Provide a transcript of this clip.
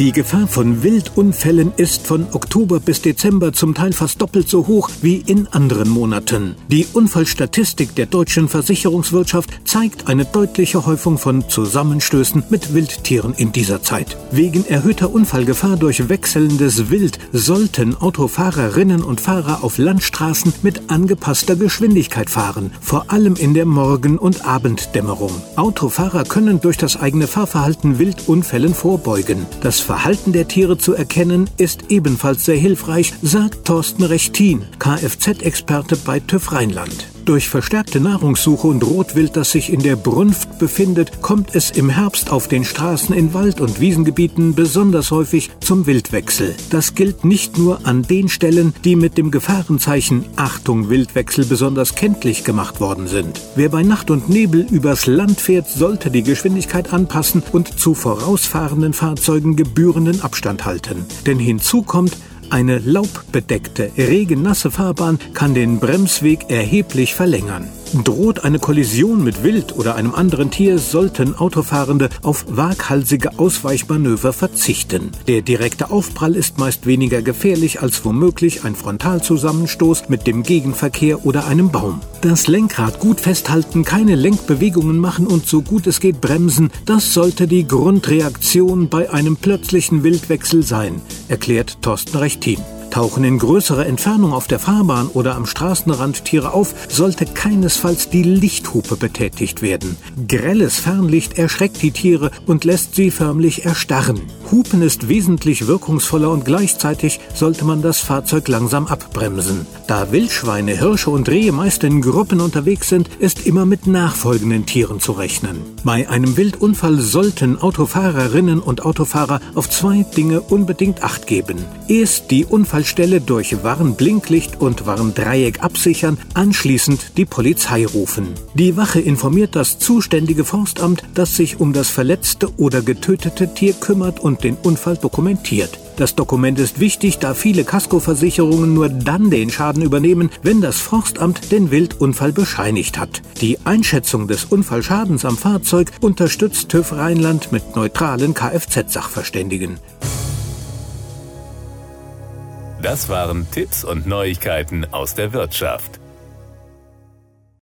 Die Gefahr von Wildunfällen ist von Oktober bis Dezember zum Teil fast doppelt so hoch wie in anderen Monaten. Die Unfallstatistik der deutschen Versicherungswirtschaft zeigt eine deutliche Häufung von Zusammenstößen mit Wildtieren in dieser Zeit. Wegen erhöhter Unfallgefahr durch wechselndes Wild sollten Autofahrerinnen und Fahrer auf Landstraßen mit angepasster Geschwindigkeit fahren, vor allem in der Morgen- und Abenddämmerung. Autofahrer können durch das eigene Fahrverhalten Wildunfällen vorbeugen. Das Verhalten der Tiere zu erkennen, ist ebenfalls sehr hilfreich, sagt Thorsten Rechtin, Kfz-Experte bei TÜV Rheinland. Durch verstärkte Nahrungssuche und Rotwild, das sich in der Brunft befindet, kommt es im Herbst auf den Straßen in Wald- und Wiesengebieten besonders häufig zum Wildwechsel. Das gilt nicht nur an den Stellen, die mit dem Gefahrenzeichen Achtung Wildwechsel besonders kenntlich gemacht worden sind. Wer bei Nacht und Nebel übers Land fährt, sollte die Geschwindigkeit anpassen und zu vorausfahrenden Fahrzeugen gebührenden Abstand halten. Denn hinzu kommt, eine laubbedeckte, regennasse Fahrbahn kann den Bremsweg erheblich verlängern. Droht eine Kollision mit Wild oder einem anderen Tier, sollten Autofahrende auf waghalsige Ausweichmanöver verzichten. Der direkte Aufprall ist meist weniger gefährlich als womöglich ein Frontalzusammenstoß mit dem Gegenverkehr oder einem Baum. Das Lenkrad gut festhalten, keine Lenkbewegungen machen und so gut es geht bremsen, das sollte die Grundreaktion bei einem plötzlichen Wildwechsel sein, erklärt Thorsten Rechtin. Tauchen in größerer Entfernung auf der Fahrbahn oder am Straßenrand Tiere auf, sollte keinesfalls die Lichthupe betätigt werden. Grelles Fernlicht erschreckt die Tiere und lässt sie förmlich erstarren. Hupen ist wesentlich wirkungsvoller und gleichzeitig sollte man das Fahrzeug langsam abbremsen. Da Wildschweine, Hirsche und Rehe meist in Gruppen unterwegs sind, ist immer mit nachfolgenden Tieren zu rechnen. Bei einem Wildunfall sollten Autofahrerinnen und Autofahrer auf zwei Dinge unbedingt Acht geben. Erst die Unfallstelle durch Warnblinklicht und Warndreieck absichern, anschließend die Polizei rufen. Die Wache informiert das zuständige Forstamt, das sich um das verletzte oder getötete Tier kümmert und den Unfall dokumentiert. Das Dokument ist wichtig, da viele Kaskoversicherungen nur dann den Schaden übernehmen, wenn das Forstamt den Wildunfall bescheinigt hat. Die Einschätzung des Unfallschadens am Fahrzeug unterstützt TÜV Rheinland mit neutralen Kfz-Sachverständigen. Das waren Tipps und Neuigkeiten aus der Wirtschaft.